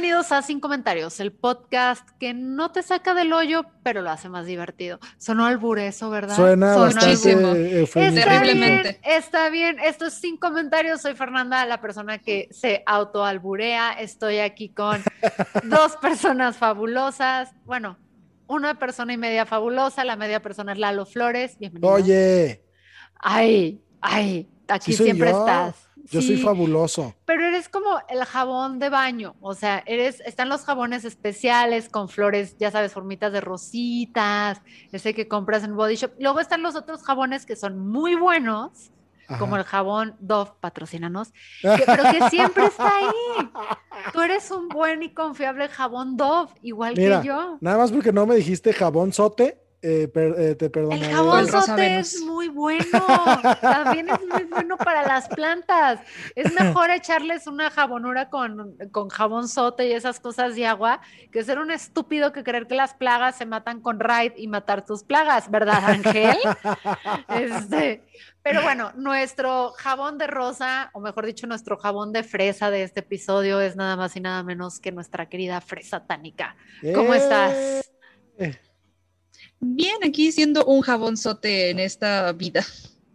Bienvenidos a Sin Comentarios, el podcast que no te saca del hoyo, pero lo hace más divertido. Sonó alburezo, ¿verdad? Suena bien, Terriblemente. está bien. Esto es Sin Comentarios. Soy Fernanda, la persona que se autoalburea. Estoy aquí con dos personas fabulosas. Bueno, una persona y media fabulosa. La media persona es Lalo Flores. Bienvenido. Oye, Ay, ay, aquí sí siempre yo. estás. Yo soy fabuloso. Pero eres como el jabón de baño, o sea, eres, están los jabones especiales con flores, ya sabes, formitas de rositas, ese que compras en Body Shop. Luego están los otros jabones que son muy buenos, como el jabón Dove, patrocínanos, que- pero que siempre está ahí. Tú eres un buen y confiable jabón Dove, igual Mira, que yo. nada más porque no me dijiste jabón sote, eh, per- eh, te El perdonaré. jabón El sote es muy bueno, también es muy bueno para las plantas. Es mejor echarles una jabonura con, con jabón sote y esas cosas de agua que ser un estúpido que creer que las plagas se matan con Raid y matar tus plagas, ¿verdad, Ángel? Este, pero bueno, nuestro jabón de rosa, o mejor dicho, nuestro jabón de fresa de este episodio es nada más y nada menos que nuestra querida fresa tánica. ¿Cómo Eh, estás? Bien, aquí siendo un jabonzote en esta vida.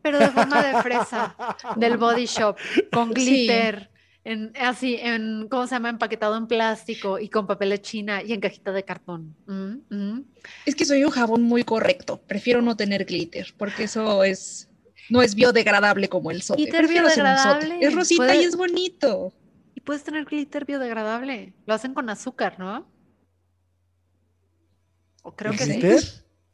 pero de forma de fresa, del body shop, con Sí. glitter, en, así, en, ¿cómo se llama? Empaquetado en plástico y con papel de china y en cajita de cartón. Mm, mm. Es que soy un jabón muy correcto. Prefiero no tener glitter, porque eso es no es biodegradable como el sote. Glitter Prefiero un sote. biodegradable. Es rosita y es bonito. Y puedes tener glitter biodegradable. Lo hacen con azúcar, ¿no? O creo que sí.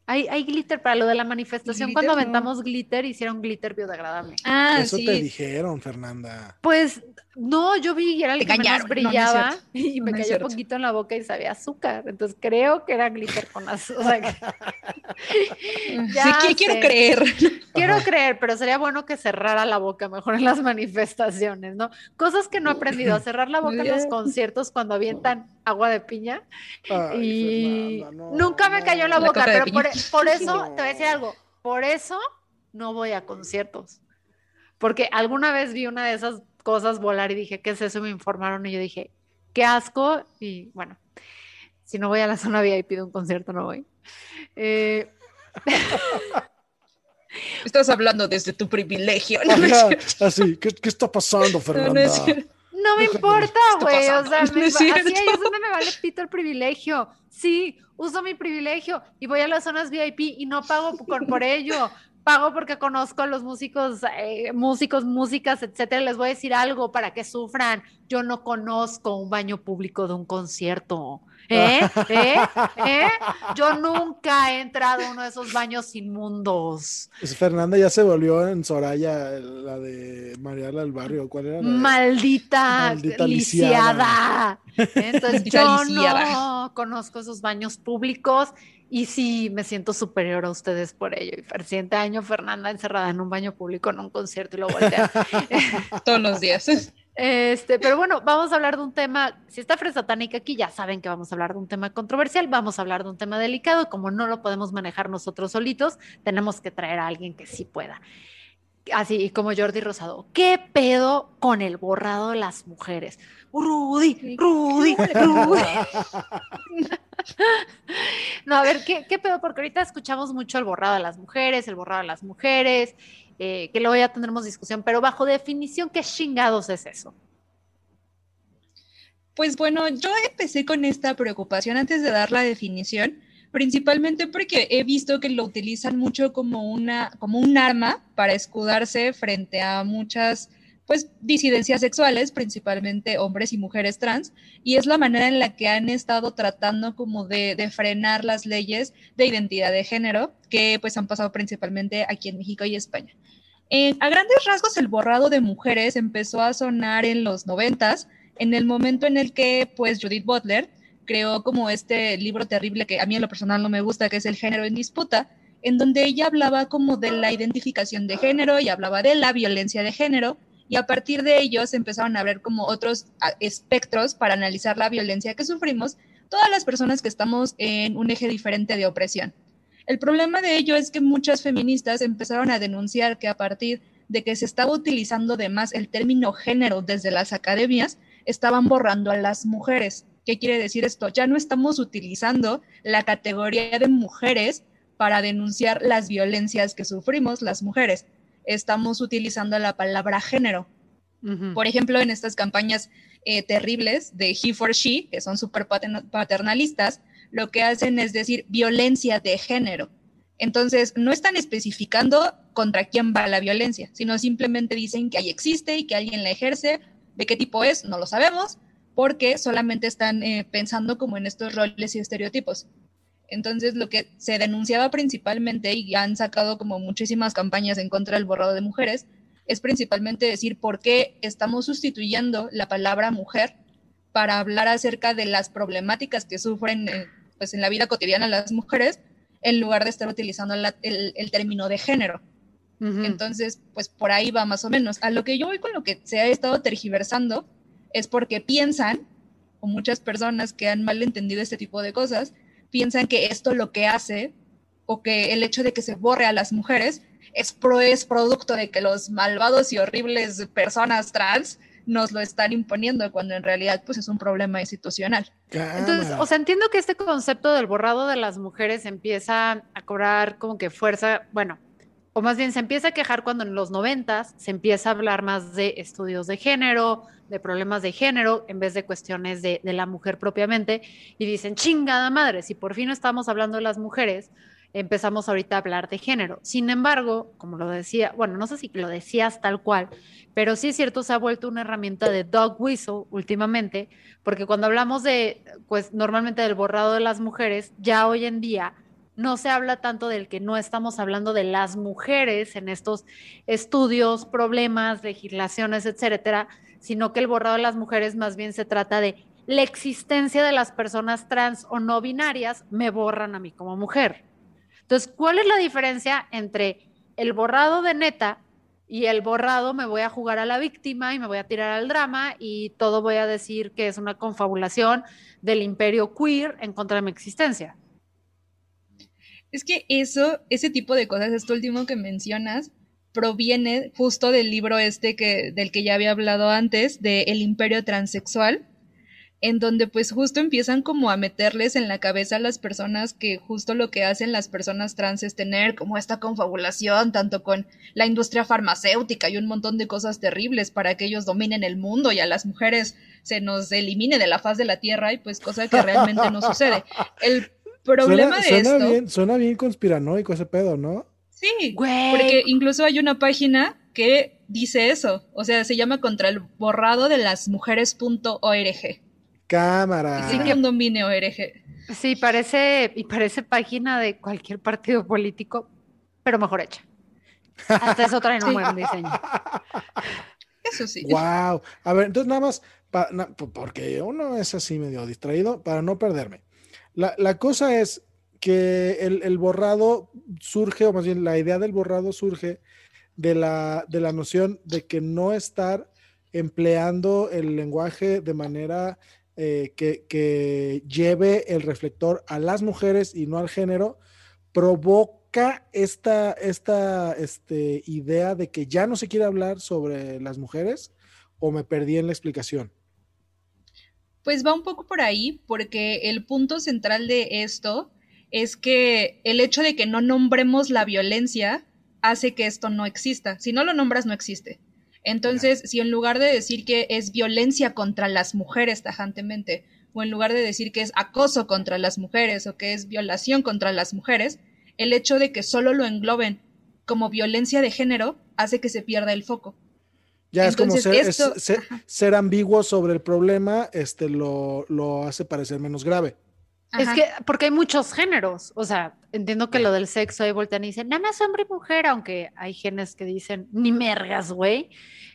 Hay, hay glitter para lo de la manifestación. Cuando no. aventamos glitter, hicieron glitter biodegradable. Ah, Eso sí. te dijeron, Fernanda. Pues no, yo vi y era el Te que menos. No, no brillaba y me No cayó cierto. poquito en la boca y sabía azúcar. Entonces creo que era glitter con azúcar. Sí, Ya quiero sé. creer. Quiero Ajá. creer, pero sería bueno que cerrara la boca mejor en las manifestaciones, ¿no? Cosas que no he aprendido, a cerrar la boca en los conciertos cuando avientan agua de piña Ay, y Fernanda, no, nunca me cayó en la boca, pero por, por eso No. te voy a decir algo, por eso no voy a conciertos, porque alguna vez vi una de esas cosas volar y dije, ¿qué es eso? Me informaron y yo dije, qué asco y bueno, si no voy a la zona VIP de un concierto no voy. Eh, Estás hablando desde tu privilegio. ¿no? Ajá, así, ¿qué, qué está pasando, No, Fernanda? no es cierto. No me importa, güey. O sea, No me así ahí es donde me vale pito el privilegio. Sí, uso mi privilegio y voy a las zonas VIP y no pago por, por ello. Pago porque conozco a los músicos, eh, músicos, músicas, etcétera. Les voy a decir algo para que sufran. Yo no conozco un baño público de un concierto. ¿Eh? ¿Eh? ¿Eh? Yo nunca he entrado a uno de esos baños inmundos. Pues Fernanda ya se volvió en Soraya, la de Mariala del Barrio. ¿Cuál era? La Maldita, Maldita lisiada. Entonces Maldita yo lisiada. no conozco esos baños públicos y sí me siento superior a ustedes por ello. Y el siguiente año Fernanda encerrada en un baño público en un concierto y lo voltea. Todos los días. Este, pero bueno, vamos a hablar de un tema, si está Fresa Satánica aquí, ya saben que vamos a hablar de un tema controversial, vamos a hablar de un tema delicado, como no lo podemos manejar nosotros solitos, tenemos que traer a alguien que sí pueda. Así, como Jordi Rosado, ¿qué pedo con el borrado de las mujeres? Rudy, Rudy, Rudy. No, a ver, ¿qué, ¿qué pedo? Porque ahorita escuchamos mucho el borrado de las mujeres, el borrado de las mujeres, eh, que luego ya tendremos discusión, pero bajo definición, ¿qué chingados es eso? Pues bueno, yo empecé con esta preocupación antes de dar la definición, principalmente porque he visto que lo utilizan mucho como, una, como un arma para escudarse frente a muchas pues disidencias sexuales, principalmente hombres y mujeres trans, y es la manera en la que han estado tratando como de, frenar las leyes de identidad de género que pues han pasado principalmente aquí en México y España. a grandes rasgos, el borrado de mujeres empezó a sonar en los noventas, en el momento en el que pues Judith Butler creó como este libro terrible que a mí en lo personal no me gusta, que es El género en disputa, en donde ella hablaba como de la identificación de género y hablaba de la violencia de género, y a partir de ellos empezaron a ver como otros espectros para analizar la violencia que sufrimos todas las personas que estamos en un eje diferente de opresión. El problema de ello es que muchas feministas empezaron a denunciar que a partir de que se estaba utilizando de más el término género desde las academias, estaban borrando a las mujeres. ¿Qué quiere decir esto? Ya no estamos utilizando la categoría de mujeres para denunciar las violencias que sufrimos las mujeres estamos utilizando la palabra género. Por ejemplo, en estas campañas eh, terribles de He for She, que son súper paternalistas, lo que hacen es decir violencia de género. Entonces, no están especificando contra quién va la violencia, sino simplemente dicen que ahí existe y que alguien la ejerce. ¿De qué tipo es? No lo sabemos, porque solamente están eh, pensando como en estos roles y estereotipos. Entonces, lo que se denunciaba principalmente, y han sacado como muchísimas campañas en contra del borrado de mujeres, es principalmente decir por qué estamos sustituyendo la palabra mujer para hablar acerca de las problemáticas que sufren eh, pues, en la vida cotidiana las mujeres, en lugar de estar utilizando el, término de género. Entonces, pues por ahí va más o menos. A lo que yo voy con lo que se ha estado tergiversando es porque piensan, o muchas personas que han malentendido este tipo de cosas, piensan que esto lo que hace o que el hecho de que se borre a las mujeres es, pro, es producto de que los malvados y horribles personas trans nos lo están imponiendo cuando en realidad pues es un problema institucional. Entonces, o sea, entiendo que este concepto del borrado de las mujeres empieza a cobrar como que fuerza, bueno, o más bien se empieza a quejar cuando en los noventas se empieza a hablar más de estudios de género, de problemas de género, en vez de cuestiones de, la mujer propiamente, y dicen, chingada madre, si por fin estamos hablando de las mujeres, empezamos ahorita a hablar de género. Sin embargo, como lo decía, bueno, no sé si lo decías tal cual, pero sí es cierto, se ha vuelto una herramienta de dog whistle últimamente, porque cuando hablamos de, pues normalmente del borrado de las mujeres, ya hoy en día no se habla tanto del que no estamos hablando de las mujeres en estos estudios, problemas, legislaciones, etcétera, sino que el borrado de las mujeres más bien se trata de la existencia de las personas trans o no binarias me borran a mí como mujer. Entonces, ¿cuál es la diferencia entre el borrado de neta y el borrado me voy a jugar a la víctima y me voy a tirar al drama y todo voy a decir que es una confabulación del imperio queer en contra de mi existencia? Es que eso, ese tipo de cosas, esto último que mencionas, proviene justo del libro este que, del que ya había hablado antes, de El Imperio Transexual, en donde pues justo empiezan como a meterles en la cabeza a las personas que justo lo que hacen las personas trans es tener como esta confabulación tanto con la industria farmacéutica y un montón de cosas terribles para que ellos dominen el mundo y a las mujeres se nos elimine de la faz de la tierra y pues cosa que realmente no sucede. El problema de suena Bien, suena bien conspiranoico ese pedo, ¿no? Sí, porque incluso hay una página que dice eso, o sea, se llama contra el borrado de las mujeres.org. Cámara. Sí, que un domine ORG. Sí, parece, y parece página de cualquier partido político, pero mejor hecha. Hasta eso trae un buen diseño. Eso sí. Wow. A ver, entonces nada más, porque uno es así medio distraído, para no perderme. La, cosa es que el, borrado surge, o más bien la idea del borrado surge de la, de la noción de que no estar empleando el lenguaje de manera eh, que, lleve el reflector a las mujeres y no al género, provoca esta, esta este, idea de que ya no se quiere hablar sobre las mujeres o me perdí en la explicación. Pues va un poco por ahí, porque el punto central de esto es que el hecho de que no nombremos la violencia hace que esto no exista. Si no lo nombras, no existe. Entonces, si en lugar de decir que es violencia contra las mujeres tajantemente, o en lugar de decir que es acoso contra las mujeres o que es violación contra las mujeres, el hecho de que solo lo engloben como violencia de género hace que se pierda el foco. Ya es como ser, ambiguo sobre el problema, este lo, lo hace parecer menos grave. Es que, porque hay muchos géneros, o sea, entiendo que lo del sexo ahí voltean y dicen, nada más hombre y mujer, aunque hay genes que dicen, ni mergas, güey.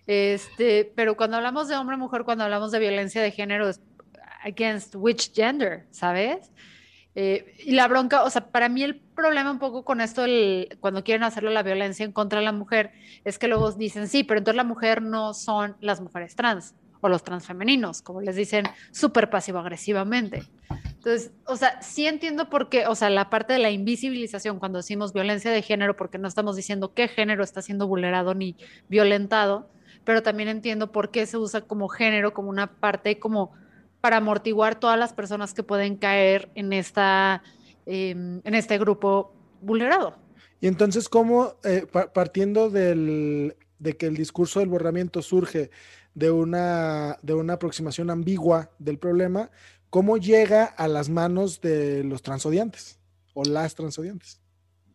Este, pero cuando hablamos de hombre y mujer, cuando hablamos de violencia de género, es against which gender, ¿sabes? Eh, y la bronca, o sea, para mí el problema un poco con esto, cuando quieren hacerlo la violencia en contra de la mujer, es que luego dicen, sí, pero entonces la mujer no son las mujeres trans o los transfemeninos, como les dicen súper pasivo-agresivamente. Entonces, o sea, sí entiendo por qué, o sea, la parte de la invisibilización cuando decimos violencia de género, porque no estamos diciendo qué género está siendo vulnerado ni violentado, pero también entiendo por qué se usa como género, como una parte como para amortiguar todas las personas que pueden caer en, esta, em, en este grupo vulnerado. Y entonces, ¿cómo, eh, partiendo del, de que el discurso del borramiento surge de una, de una aproximación ambigua del problema, ¿cómo llega a las manos de los transodiantes o las transodiantes?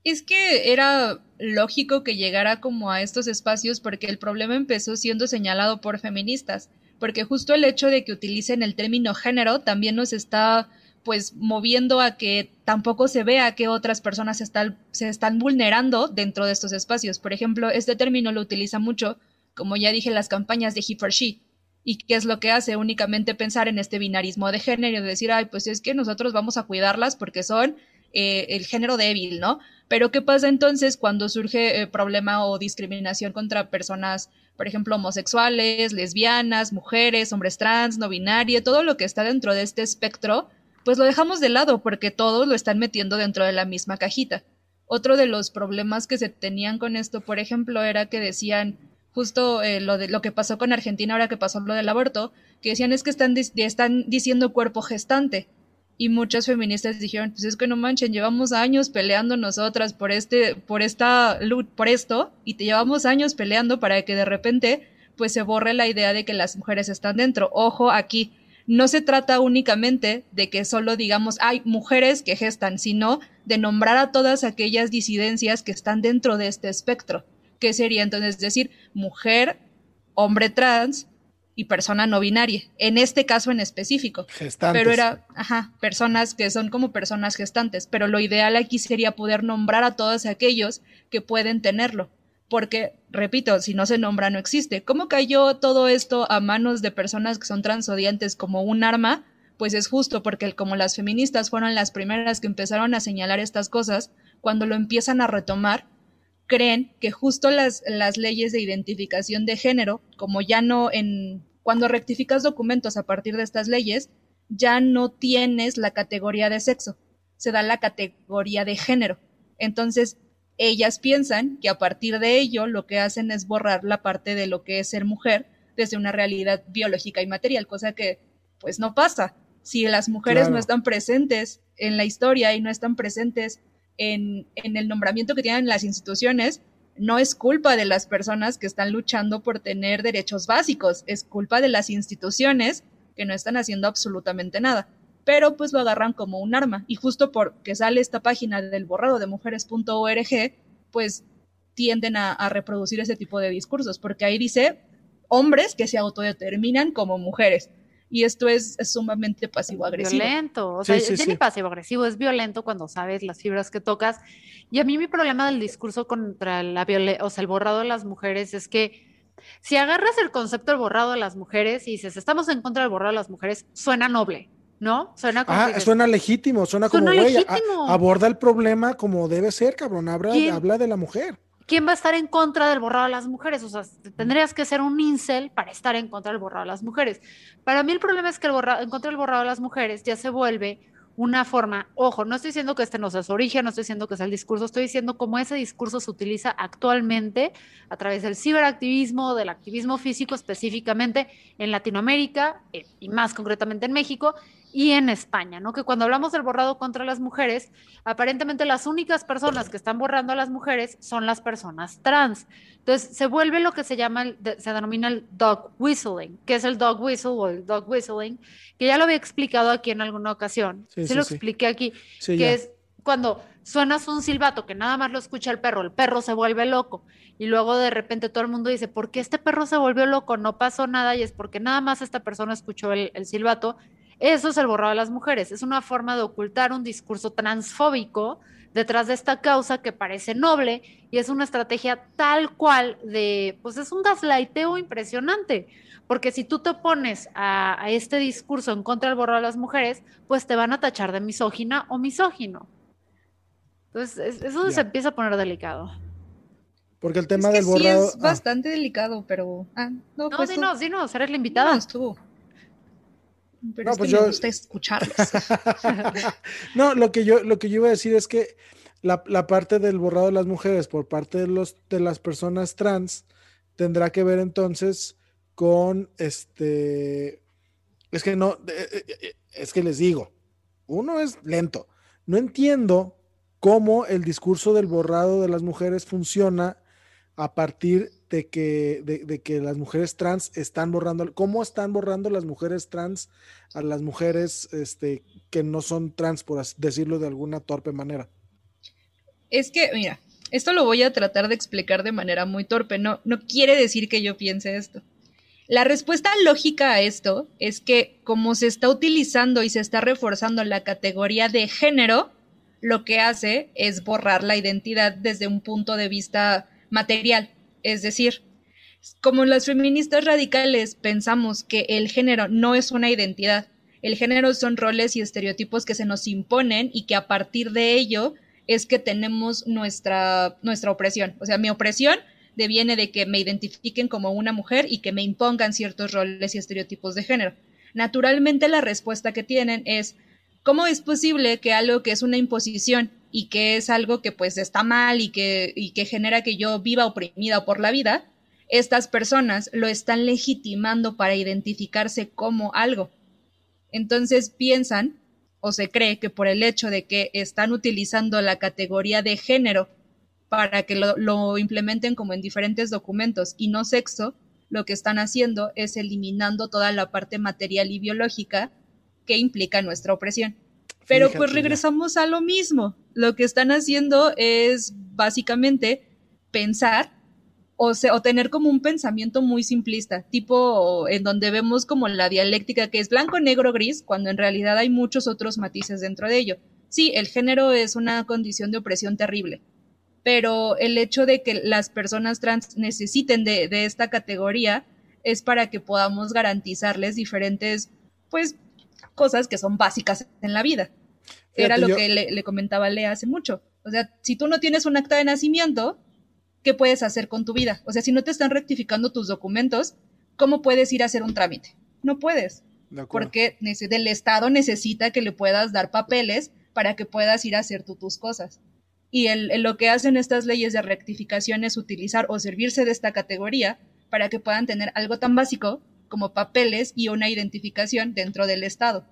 Es que era lógico que llegara como a estos espacios porque el problema empezó siendo señalado por feministas, porque justo el hecho de que utilicen el término género también nos está pues moviendo a que tampoco se vea que otras personas están, se están vulnerando dentro de estos espacios. Por ejemplo, este término lo utiliza mucho como ya dije, las campañas de He for She. ¿Y qué es lo que hace? Únicamente pensar en este binarismo de género, de decir, ay, pues es que nosotros vamos a cuidarlas porque son eh, el género débil, ¿no? Pero ¿qué pasa entonces cuando surge eh, problema o discriminación contra personas, por ejemplo, homosexuales, lesbianas, mujeres, hombres trans, no binario, todo lo que está dentro de este espectro? Pues lo dejamos de lado porque todos lo están metiendo dentro de la misma cajita. Otro de los problemas que se tenían con esto, por ejemplo, era que decían, justo eh, lo, de, lo que pasó con Argentina ahora que pasó lo del aborto, que decían es que están, están diciendo cuerpo gestante. Y muchas feministas dijeron, pues es que no manchen, llevamos años peleando nosotras por este, por esta, por esto, y te llevamos años peleando para que de repente, pues se borre la idea de que las mujeres están dentro. Ojo aquí, no se trata únicamente de que solo digamos hay mujeres que gestan, sino de nombrar a todas aquellas disidencias que están dentro de este espectro que sería entonces decir mujer, hombre trans y persona no binaria, en este caso en específico. Gestantes. Pero era, ajá, personas que son como personas gestantes, pero lo ideal aquí sería poder nombrar a todos aquellos que pueden tenerlo. Porque, repito, si no se nombra no existe. ¿Cómo cayó todo esto a manos de personas que son transodiantes como un arma? Pues es justo porque como las feministas fueron las primeras que empezaron a señalar estas cosas, cuando lo empiezan a retomar, creen que justo las, las leyes de identificación de género, como ya no en cuando rectificas documentos a partir de estas leyes, ya no tienes la categoría de sexo, se da la categoría de género. Entonces, ellas piensan que a partir de ello lo que hacen es borrar la parte de lo que es ser mujer desde una realidad biológica y material, cosa que pues no pasa. Si las mujeres no están presentes en la historia y no están presentes en, el nombramiento que tienen las instituciones, no es culpa de las personas que están luchando por tener derechos básicos, es culpa de las instituciones que no están haciendo absolutamente nada. Pero pues lo agarran como un arma. Y justo porque sale esta página del borrado de mujeres.org, pues tienden a, a, reproducir ese tipo de discursos, porque ahí dice hombres que se autodeterminan como mujeres y esto es, sumamente pasivo-agresivo. Violento, o sea, es ni pasivo-agresivo, es violento cuando sabes las fibras que tocas. Y a mí mi problema del discurso contra la violencia, o sea, el borrado de las mujeres es que si agarras el concepto del borrado de las mujeres y dices, estamos en contra del borrado de las mujeres, suena noble. ¿no? Suena como ah, suena legítimo, suena como, güey, aborda el problema como debe ser, cabrón, habla, habla de la mujer. ¿Quién va a estar en contra del borrado de las mujeres? O sea, tendrías que ser un incel para estar en contra del borrado de las mujeres. Para mí el problema es que el borrado, en contra del borrado de las mujeres ya se vuelve una forma, ojo, no estoy diciendo que este no sea su origen, no estoy diciendo que sea el discurso, estoy diciendo cómo ese discurso se utiliza actualmente a través del ciberactivismo, del activismo físico específicamente en Latinoamérica eh, y más concretamente en México, y en España, ¿no? Que cuando hablamos del borrado contra las mujeres, aparentemente las únicas personas que están borrando a las mujeres son las personas trans. Entonces, se vuelve lo que se llama, se denomina el dog whistling, que es el dog whistle o el dog whistling, que ya lo había explicado aquí en alguna ocasión. Sí, lo expliqué aquí, que es cuando suenas un silbato que nada más lo escucha el perro, el perro se vuelve loco y luego de repente todo el mundo dice, ¿por qué este perro se volvió loco? No pasó nada y es porque nada más esta persona escuchó el, el silbato eso es el borrado de las mujeres. Es una forma de ocultar un discurso transfóbico detrás de esta causa que parece noble y es una estrategia tal cual de, pues es un gaslighteo impresionante. Porque si tú te opones a, este discurso en contra del borrado de las mujeres, pues te van a tachar de misógina o misógino. Entonces, eso se empieza a poner delicado. Porque el tema del borrado. Sí es ah. bastante delicado, pero. Ah, no, no, pues no, sí, no, eres la invitada. No, estuvo. Pero no, pues yo... me gusta escucharlos. no, lo que, yo, lo que yo iba a decir es que la, la, parte del borrado de las mujeres por parte de, los, de las personas trans tendrá que ver entonces con este. Es que no, eh, eh, es que les digo, uno es lento. No entiendo cómo el discurso del borrado de las mujeres funciona a partir de que, de, que las mujeres trans están borrando, cómo están borrando las mujeres trans a las mujeres este, que no son trans, por decirlo de alguna torpe manera. Es que, mira, esto lo voy a tratar de explicar de manera muy torpe, no, no quiere decir que yo piense esto. La respuesta lógica a esto es que como se está utilizando y se está reforzando la categoría de género, lo que hace es borrar la identidad desde un punto de vista material. Es decir, como las feministas radicales pensamos que el género no es una identidad, el género son roles y estereotipos que se nos imponen y que a partir de ello es que tenemos nuestra, nuestra opresión. O sea, mi opresión deviene de que me identifiquen como una mujer y que me impongan ciertos roles y estereotipos de género. Naturalmente la respuesta que tienen es, ¿cómo es posible que algo que es una imposición y que es algo que pues está mal y que, y que genera que yo viva oprimida por la vida, estas personas lo están legitimando para identificarse como algo. Entonces piensan o se cree que por el hecho de que están utilizando la categoría de género para que lo, lo, implementen como en diferentes documentos y no sexo, lo que están haciendo es eliminando toda la parte material y biológica que implica nuestra opresión. Pero pues regresamos a lo mismo. Lo que están haciendo es básicamente pensar o, tener como un pensamiento muy simplista, tipo en donde vemos como la dialéctica que es blanco, negro, gris, cuando en realidad hay muchos otros matices dentro de ello. Sí, el género es una condición de opresión terrible, pero el hecho de que las personas trans necesiten de, de esta categoría es para que podamos garantizarles diferentes, pues, cosas que son básicas en la vida. Era lo que le, comentaba Lea hace mucho. O sea, si tú no tienes un acta de nacimiento, ¿qué puedes hacer con tu vida? O sea, si no te están rectificando tus documentos, ¿cómo puedes ir a hacer un trámite? No puedes. Porque el Estado necesita que le puedas dar papeles para que puedas ir a hacer tú tus cosas. Y lo que hacen estas leyes de rectificación es utilizar o servirse de esta categoría para que puedan tener algo tan básico como papeles y una identificación dentro del Estado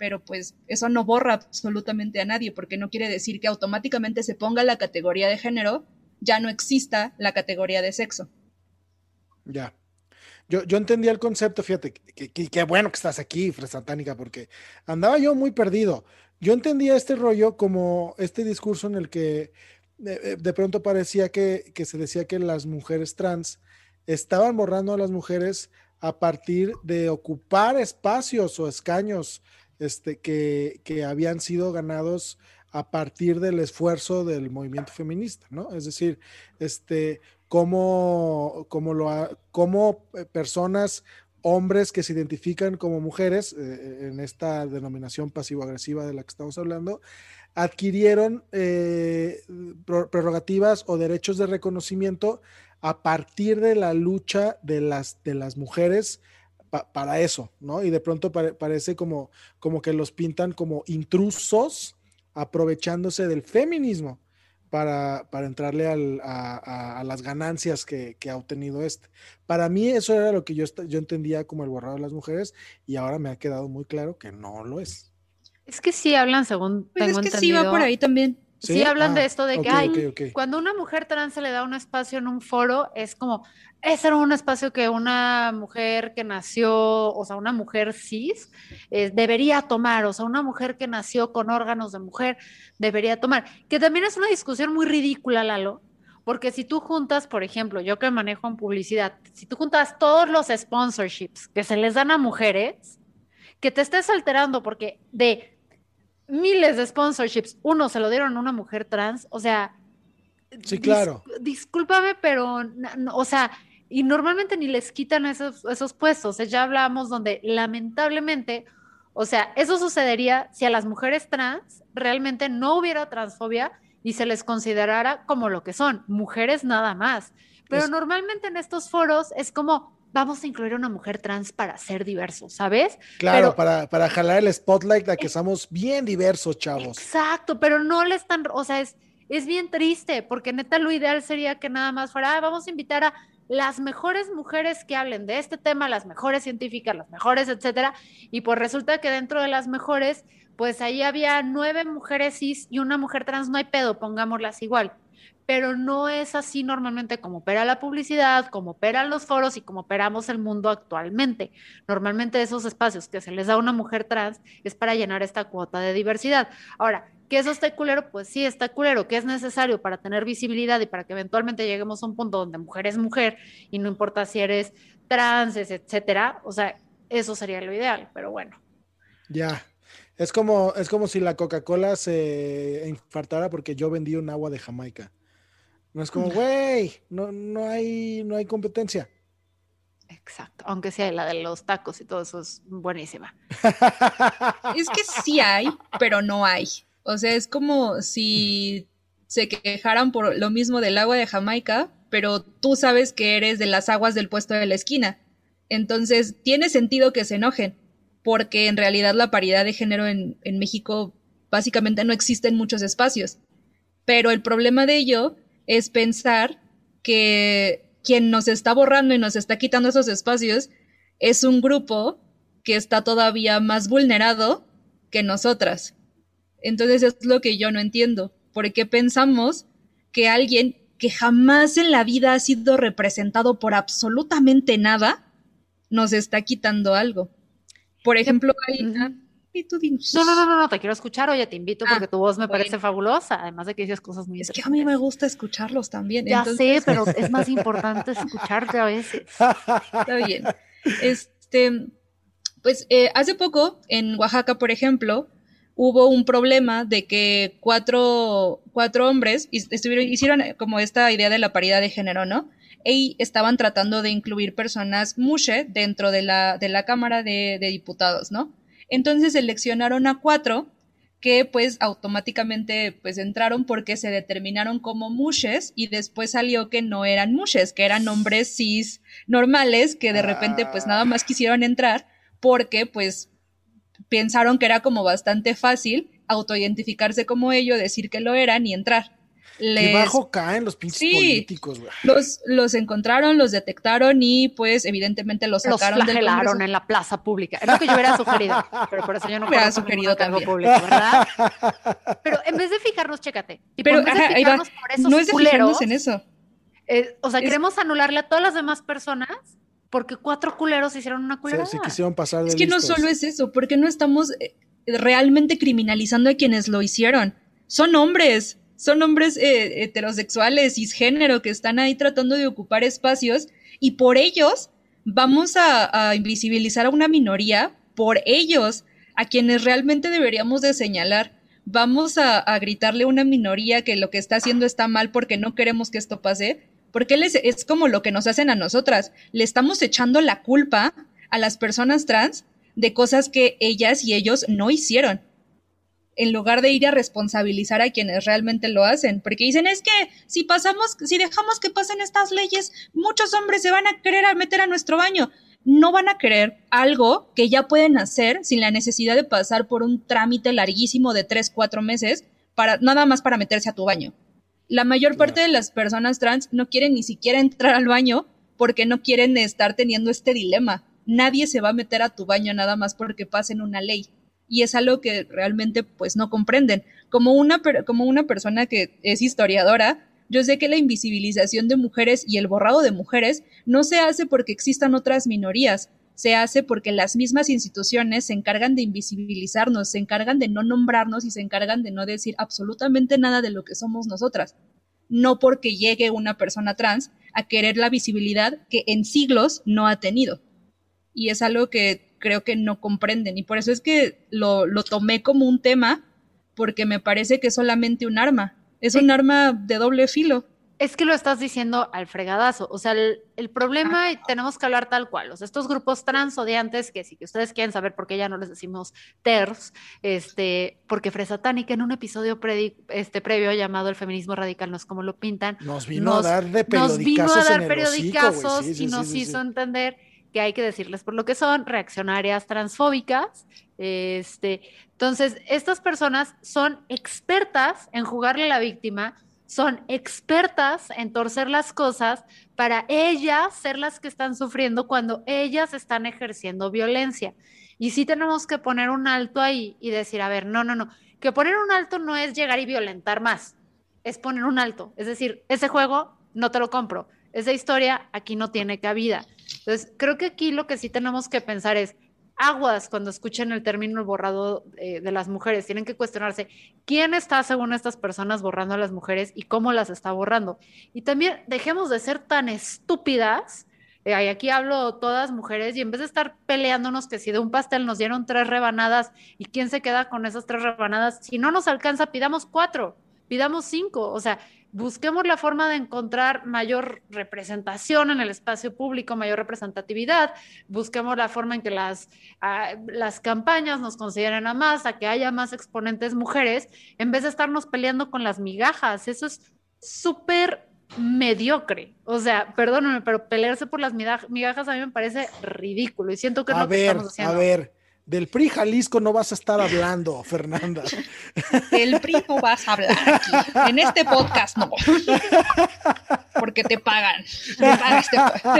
pero pues eso no borra absolutamente a nadie, porque no quiere decir que automáticamente se ponga la categoría de género, ya no exista la categoría de sexo. Ya. Yo, yo entendía el concepto, fíjate, qué bueno que estás aquí, Fresatánica, porque andaba yo muy perdido. Yo entendía este rollo como este discurso en el que eh, eh, de, pronto parecía que, que se decía que las mujeres trans estaban borrando a las mujeres a partir de ocupar espacios o escaños este, que, habían sido ganados a partir del esfuerzo del movimiento feminista, ¿no? Es decir, este, cómo, cómo, lo, cómo eh, personas, hombres que se identifican como mujeres, eh, en esta denominación pasivo-agresiva de la que estamos hablando, adquirieron eh, prerrogativas o derechos de reconocimiento a partir de la lucha de las, de las mujeres para eso, ¿no? Y de pronto parece como, como que los pintan como intrusos aprovechándose del feminismo. para, para entrarle al, a, a, a, las ganancias que, que, ha obtenido este. Para mí eso era lo que yo, yo entendía como el borrado de las mujeres y ahora me ha quedado muy claro que no lo es. Es que sí hablan según pues tengo es que entendido. sí va por ahí también. Sí, sí hablan ah, de esto de que okay, hay, okay, okay. cuando una mujer trans se le da un espacio en un foro, es como, ese era un espacio que una mujer que nació, o sea, una mujer cis, eh, debería tomar, o sea, una mujer que nació con órganos de mujer debería tomar, que también es una discusión muy ridícula, Lalo, porque si tú juntas, por ejemplo, yo que manejo en publicidad, si tú juntas todos los sponsorships que se les dan a mujeres, que te estés alterando porque de miles de sponsorships, uno se lo dieron a una mujer trans, o sea, sí, claro. Dis discúlpame, pero, no, o sea, y normalmente ni les quitan esos, esos puestos, ya hablamos donde lamentablemente, o sea, eso sucedería si a las mujeres trans realmente no hubiera transfobia y se les considerara como lo que son, mujeres nada más. Pero es... normalmente en estos foros es como, vamos a incluir a una mujer trans para ser diversos, ¿sabes? Claro, pero, para, para jalar el spotlight a que somos bien diversos, chavos. Exacto, pero no le están, o sea, es, es bien triste, porque neta lo ideal sería que nada más fuera, ah, vamos a invitar a las mejores mujeres que hablen de este tema, las mejores científicas, las mejores, etcétera, y pues resulta que dentro de las mejores, pues ahí había nueve mujeres cis y una mujer trans, no hay pedo, pongámoslas igual pero no es así normalmente como opera la publicidad, como operan los foros y como operamos el mundo actualmente. Normalmente esos espacios que se les da a una mujer trans es para llenar esta cuota de diversidad. Ahora, ¿que eso está culero? Pues sí, está culero, que es necesario para tener visibilidad y para que eventualmente lleguemos a un punto donde mujer es mujer y no importa si eres trans, etcétera. O sea, eso sería lo ideal, pero bueno. Ya. Es como, es como si la Coca-Cola se infartara porque yo vendí un agua de Jamaica. No es como, güey, no, no, hay, no hay competencia. Exacto, aunque sea la de los tacos y todo eso es buenísima. Es que sí hay, pero no hay. O sea, es como si se quejaran por lo mismo del agua de Jamaica, pero tú sabes que eres de las aguas del puesto de la esquina. Entonces, tiene sentido que se enojen, porque en realidad la paridad de género en, en México básicamente no existe en muchos espacios. Pero el problema de ello es pensar que quien nos está borrando y nos está quitando esos espacios es un grupo que está todavía más vulnerado que nosotras. Entonces es lo que yo no entiendo. ¿Por qué pensamos que alguien que jamás en la vida ha sido representado por absolutamente nada nos está quitando algo? Por ejemplo, hay. Y tú dinos. No, no, no, no, no, te quiero escuchar, oye, te invito porque ah, tu voz me parece fabulosa, además de que dices cosas muy Es que a mí me gusta escucharlos también. Ya sé, pero es más importante escucharte a veces. Está bien. Este, pues eh, hace poco, en Oaxaca, por ejemplo, hubo un problema de que cuatro, cuatro hombres estuvieron, hicieron como esta idea de la paridad de género, ¿no? Y estaban tratando de incluir personas mushe dentro de la, de la Cámara de, de Diputados, ¿no? Entonces seleccionaron a cuatro que pues automáticamente pues entraron porque se determinaron como mushes y después salió que no eran mushes, que eran hombres cis normales que de repente pues nada más quisieron entrar porque pues pensaron que era como bastante fácil autoidentificarse como ello, decir que lo eran y entrar. Les... bajo caen los pinches sí, políticos, güey. Los, los encontraron, los detectaron y pues evidentemente los sacaron los flagelaron del en la plaza pública. Es lo que yo hubiera sugerido, pero por eso yo no hubiera sugerido también. Público, ¿verdad? Pero en vez de fijarnos, chécate. Y pero en vez de fijarnos va. por esos no es de culeros, fijarnos en eso. Eh, o sea, es... queremos anularle a todas las demás personas porque cuatro culeros hicieron una culera. Sí, sí quisieron pasar de Es que listos. no solo es eso, porque no estamos eh, realmente criminalizando a quienes lo hicieron. Son hombres, son hombres eh, heterosexuales, cisgénero, que están ahí tratando de ocupar espacios y por ellos vamos a, invisibilizar a una minoría, por ellos, a quienes realmente deberíamos de señalar. Vamos a, a gritarle a una minoría que lo que está haciendo está mal porque no queremos que esto pase, porque les, es como lo que nos hacen a nosotras. Le estamos echando la culpa a las personas trans de cosas que ellas y ellos no hicieron en lugar de ir a responsabilizar a quienes realmente lo hacen, porque dicen es que si pasamos, si dejamos que pasen estas leyes, muchos hombres se van a querer a meter a nuestro baño. No van a querer algo que ya pueden hacer sin la necesidad de pasar por un trámite larguísimo de tres, cuatro meses para nada más para meterse a tu baño. La mayor parte de las personas trans no quieren ni siquiera entrar al baño porque no quieren estar teniendo este dilema. Nadie se va a meter a tu baño nada más porque pasen una ley. Y es algo que realmente pues no comprenden. Como una, como una persona que es historiadora, yo sé que la invisibilización de mujeres y el borrado de mujeres no se hace porque existan otras minorías, se hace porque las mismas instituciones se encargan de invisibilizarnos, se encargan de no nombrarnos y se encargan de no decir absolutamente nada de lo que somos nosotras. No porque llegue una persona trans a querer la visibilidad que en siglos no ha tenido. Y es algo que creo que no comprenden. Y por eso es que lo, lo tomé como un tema, porque me parece que es solamente un arma es un arma de doble filo. Es que lo estás diciendo al fregadazo. O sea, el, problema, tenemos que hablar tal cual. O sea, estos grupos transodiantes, que sí que ustedes quieren saber por qué ya no les decimos TERFs, este, porque Fresatánica en un episodio este, previo llamado El feminismo radical no es como lo pintan. Nos vino a dar de periodicazos. Nos vino a dar periodicazos y nos hizo entender que hay que decirles por lo que son reaccionarias transfóbicas. Este, entonces, estas personas son expertas en jugarle a la víctima, son expertas en torcer las cosas para ellas ser las que están sufriendo cuando ellas están ejerciendo violencia. Y sí tenemos que poner un alto ahí y decir, a ver, no, no, no, que poner un alto no es llegar y violentar más, es poner un alto. Es decir, ese juego no te lo compro, esa historia aquí no tiene cabida. Entonces, creo que aquí lo que sí tenemos que pensar es, aguas cuando escuchen el término borrado eh, de las mujeres, tienen que cuestionarse quién está según estas personas borrando a las mujeres y cómo las está borrando. Y también dejemos de ser tan estúpidas. Eh, aquí hablo todas mujeres y en vez de estar peleándonos que si de un pastel nos dieron tres rebanadas y quién se queda con esas tres rebanadas, si no nos alcanza, pidamos cuatro, pidamos cinco. O sea, busquemos la forma de encontrar mayor representación en el espacio público, mayor representatividad, busquemos la forma en que las, ah, las campañas nos consideren a más, a que haya más exponentes mujeres, en vez de estarnos peleando con las migajas. Eso es súper mediocre. O sea, perdónenme, pero pelearse por las migajas a mí me parece ridículo y siento que a no ver, A ver, del PRI Jalisco no vas a estar hablando, Fernanda. Del PRI no vas a hablar aquí. En este podcast no. Porque te pagan. Te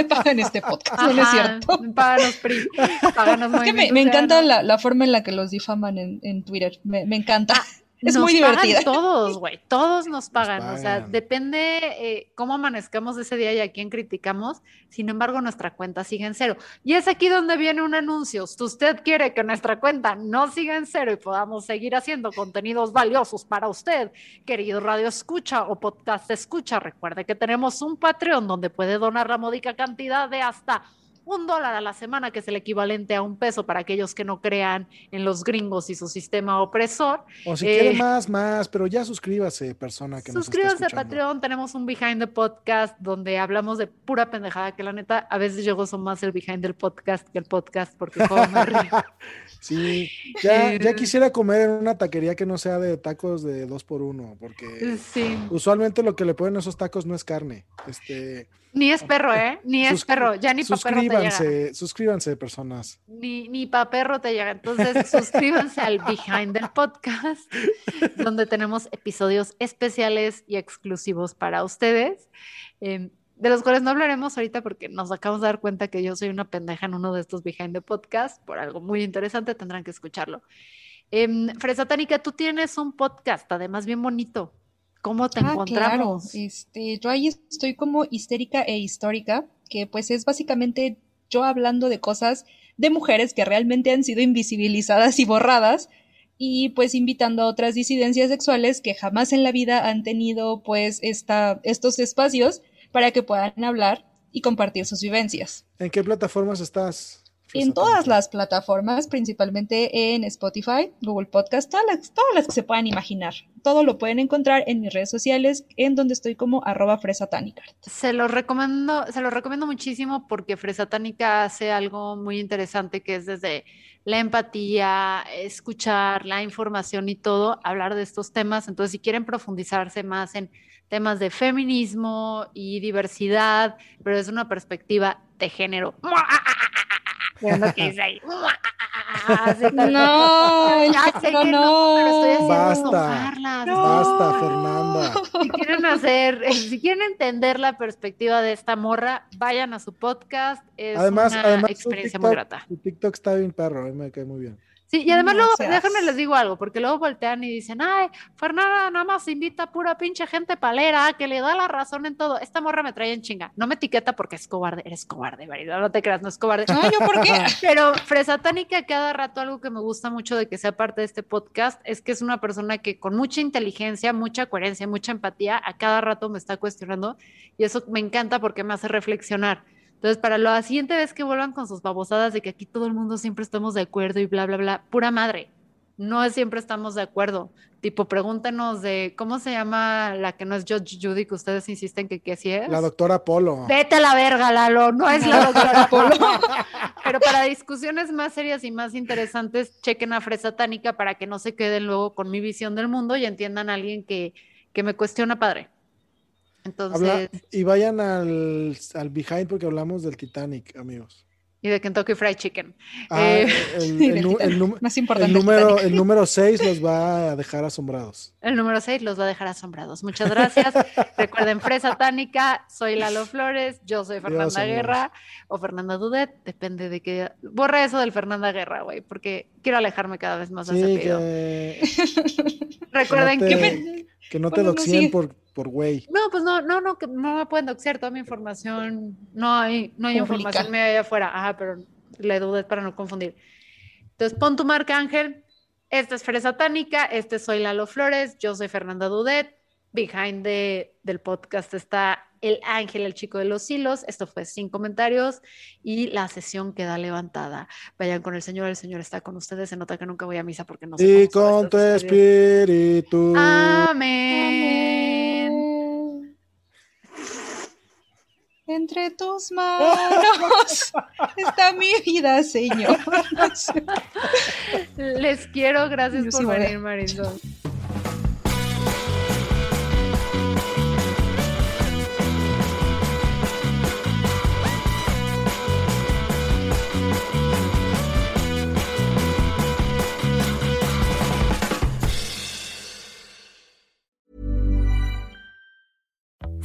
pagan este, este podcast, ¿no es cierto? Páganos PRI. Páganos es que me, encanta la, forma en la que los difaman en, en Twitter. Me, me encanta. Es muy divertida. Todos, güey, todos nos pagan. O sea, depende eh, cómo amanezcamos ese día y a quién criticamos. Sin embargo, nuestra cuenta sigue en cero. Y es aquí donde viene un anuncio. Si usted quiere que nuestra cuenta no siga en cero y podamos seguir haciendo contenidos valiosos para usted, querido Radio Escucha o Podcast Escucha, recuerde que tenemos un Patreon donde puede donar la módica cantidad de hasta un dólar a la semana, que es el equivalente a un peso para aquellos que no crean en los gringos y su sistema opresor. O si quiere eh, más, más, pero ya suscríbase, persona que Suscríbase a Patreon, tenemos un Behind the Podcast donde hablamos de pura pendejada, que la neta, a veces yo gozo más el Behind del podcast que el podcast, porque. Sí, ya, ya quisiera comer en una taquería que no sea de tacos de dos por uno, porque usualmente lo que le ponen a esos tacos no es carne. Este, ni es perro, ¿eh? Ni es perro. Ya ni para perro te llega. Suscríbanse, personas. Ni, ni para perro te llega. Entonces, suscríbanse al Behind the Podcast, donde tenemos episodios especiales y exclusivos para ustedes. Em, de los cuales no hablaremos ahorita porque nos acabamos de dar cuenta que yo soy una pendeja en uno de estos Behind the Podcast, por algo muy interesante, tendrán que escucharlo. Eh, Fresa Tánica, tú tienes un podcast, además bien bonito. ¿Cómo te ah, encontramos? Este, yo ahí estoy como histérica e histórica, que pues es básicamente yo hablando de cosas de mujeres que realmente han sido invisibilizadas y borradas y pues invitando a otras disidencias sexuales que jamás en la vida han tenido pues esta, estos espacios para que puedan hablar y compartir sus vivencias. ¿En qué plataformas estás? En todas las plataformas, principalmente en Spotify, Google Podcast, todas las, todas las que se puedan imaginar. Todo lo pueden encontrar en mis redes sociales, en donde estoy como arroba fresatánica. Se lo recomiendo, se lo recomiendo muchísimo porque Fresatánica hace algo muy interesante que es desde la empatía, escuchar la información y todo, hablar de estos temas. Entonces, si quieren profundizarse más en temas de feminismo y diversidad, pero es una perspectiva de género. Ah, sí, tal- No, Ya sé género que no, pero estoy haciendo Basta. enojarlas. Basta, Fernanda. Si quieren hacer, si quieren entender la perspectiva de esta morra, vayan a su podcast. Es Además, una además experiencia TikTok, muy grata. su TikTok está bien perro, a mí me cae muy bien. Sí, y además No luego, seas- déjenme les digo algo, porque luego voltean y dicen, ay, Fernanda nada más invita a pura pinche gente palera que le da la razón en todo. Esta morra me trae en chinga. No me etiqueta porque es cobarde, eres cobarde, marido, no te creas, no es cobarde. No, ¿yo por qué? Pero Fresatánica, cada rato algo que me gusta mucho de que sea parte de este podcast es que es una persona que con mucha inteligencia, mucha coherencia, mucha empatía, a cada rato me está cuestionando y eso me encanta porque me hace reflexionar. Entonces, para la siguiente vez que vuelvan con sus babosadas de que aquí todo el mundo siempre estamos de acuerdo y bla, bla, bla, pura madre. No es siempre estamos de acuerdo. Tipo, pregúntenos de cómo se llama la que no es Judge Judy, que ustedes insisten que, que sí es. La doctora Polo. Vete a la verga, Lalo, no es la doctora Polo. Pero para discusiones más serias y más interesantes, chequen a Fresa Tánica para que no se queden luego con mi visión del mundo y entiendan a alguien que, que me cuestiona padre. Entonces, Habla- y vayan al, al behind porque hablamos del Titanic, amigos. y de Kentucky Fried Chicken. Ah, Eh, el, el nu- el num- Más el importante. número, el número 6 los va a dejar asombrados. El número 6 los va a dejar asombrados. Muchas gracias. Recuerden, Fresa Tánica, soy Lalo Flores, yo soy Fernanda. Guerra o Fernanda Dudet, depende de qué. Borra eso del Fernanda Guerra, güey, porque quiero alejarme cada vez más de ese Sí, que, Recuerden no que. Que no te Bueno, no, doxien sí. por, por güey. No, pues no, no, no, que no me pueden doxear toda mi información. No hay, no hay información mía allá afuera. Ajá, pero le dudé para no confundir. Entonces, pon tu marca, Ángel. Esta es Fresa Tánica, este soy Lalo Flores, yo soy Fernanda Dudet. Behind de, del podcast está el Ángel, el chico de los hilos. Esto fue sin comentarios y la sesión queda levantada. Vayan con el Señor, el Señor está con ustedes. Se nota que nunca voy a misa porque no sé Y con tu espíritu. Amén. Entre tus manos está mi vida, Señor. Les quiero, gracias Yo por sí venir, Marisol.